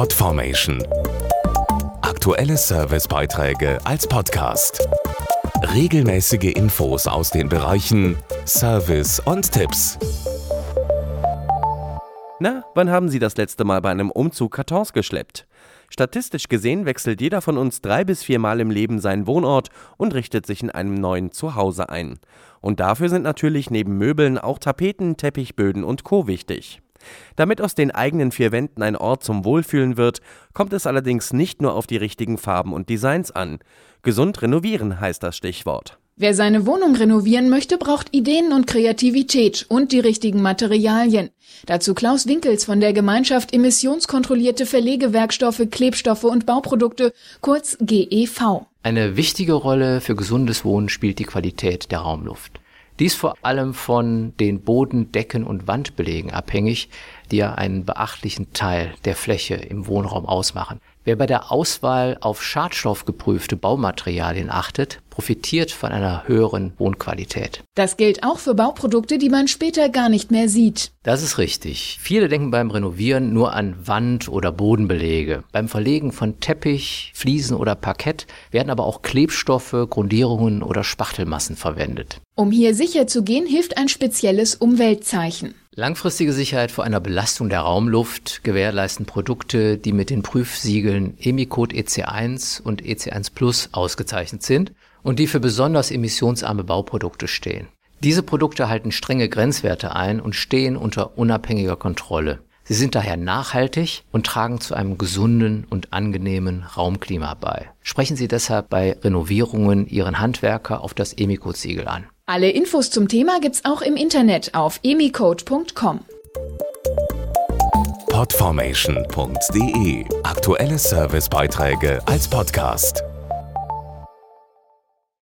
Podformation. Aktuelle Servicebeiträge als Podcast. Regelmäßige Infos aus den Bereichen Service und Tipps. Na, wann haben Sie das letzte Mal bei einem Umzug Kartons geschleppt? Statistisch gesehen wechselt jeder von uns drei bis viermal im Leben seinen Wohnort und richtet sich in einem neuen Zuhause ein. Und dafür sind natürlich neben Möbeln auch Tapeten, Teppichböden und Co. wichtig. Damit aus den eigenen vier Wänden ein Ort zum Wohlfühlen wird, kommt es allerdings nicht nur auf die richtigen Farben und Designs an. Gesund renovieren heißt das Stichwort. Wer seine Wohnung renovieren möchte, braucht Ideen und Kreativität und die richtigen Materialien. Dazu Klaus Winkels von der Gemeinschaft Emissionskontrollierte Verlegewerkstoffe, Klebstoffe und Bauprodukte, kurz GEV. Eine wichtige Rolle für gesundes Wohnen spielt die Qualität der Raumluft. Dies vor allem von den Boden-, Decken- und Wandbelegen abhängig, die ja einen beachtlichen Teil der Fläche im Wohnraum ausmachen. Wer bei der Auswahl auf schadstoffgeprüfte Baumaterialien achtet, profitiert von einer höheren Wohnqualität. Das gilt auch für Bauprodukte, die man später gar nicht mehr sieht. Das ist richtig. Viele denken beim Renovieren nur an Wand- oder Bodenbelege. Beim Verlegen von Teppich, Fliesen oder Parkett werden aber auch Klebstoffe, Grundierungen oder Spachtelmassen verwendet. Um hier sicher zu gehen, hilft ein spezielles Umweltzeichen. Langfristige Sicherheit vor einer Belastung der Raumluft gewährleisten Produkte, die mit den Prüfsiegeln Emicode EC1 und EC1 Plus ausgezeichnet sind und die für besonders emissionsarme Bauprodukte stehen. Diese Produkte halten strenge Grenzwerte ein und stehen unter unabhängiger Kontrolle. Sie sind daher nachhaltig und tragen zu einem gesunden und angenehmen Raumklima bei. Sprechen Sie deshalb bei Renovierungen Ihren Handwerker auf das Emicode-Siegel an. Alle Infos zum Thema gibt's auch im Internet auf emicode.com. Podformation.de Aktuelle Servicebeiträge als Podcast.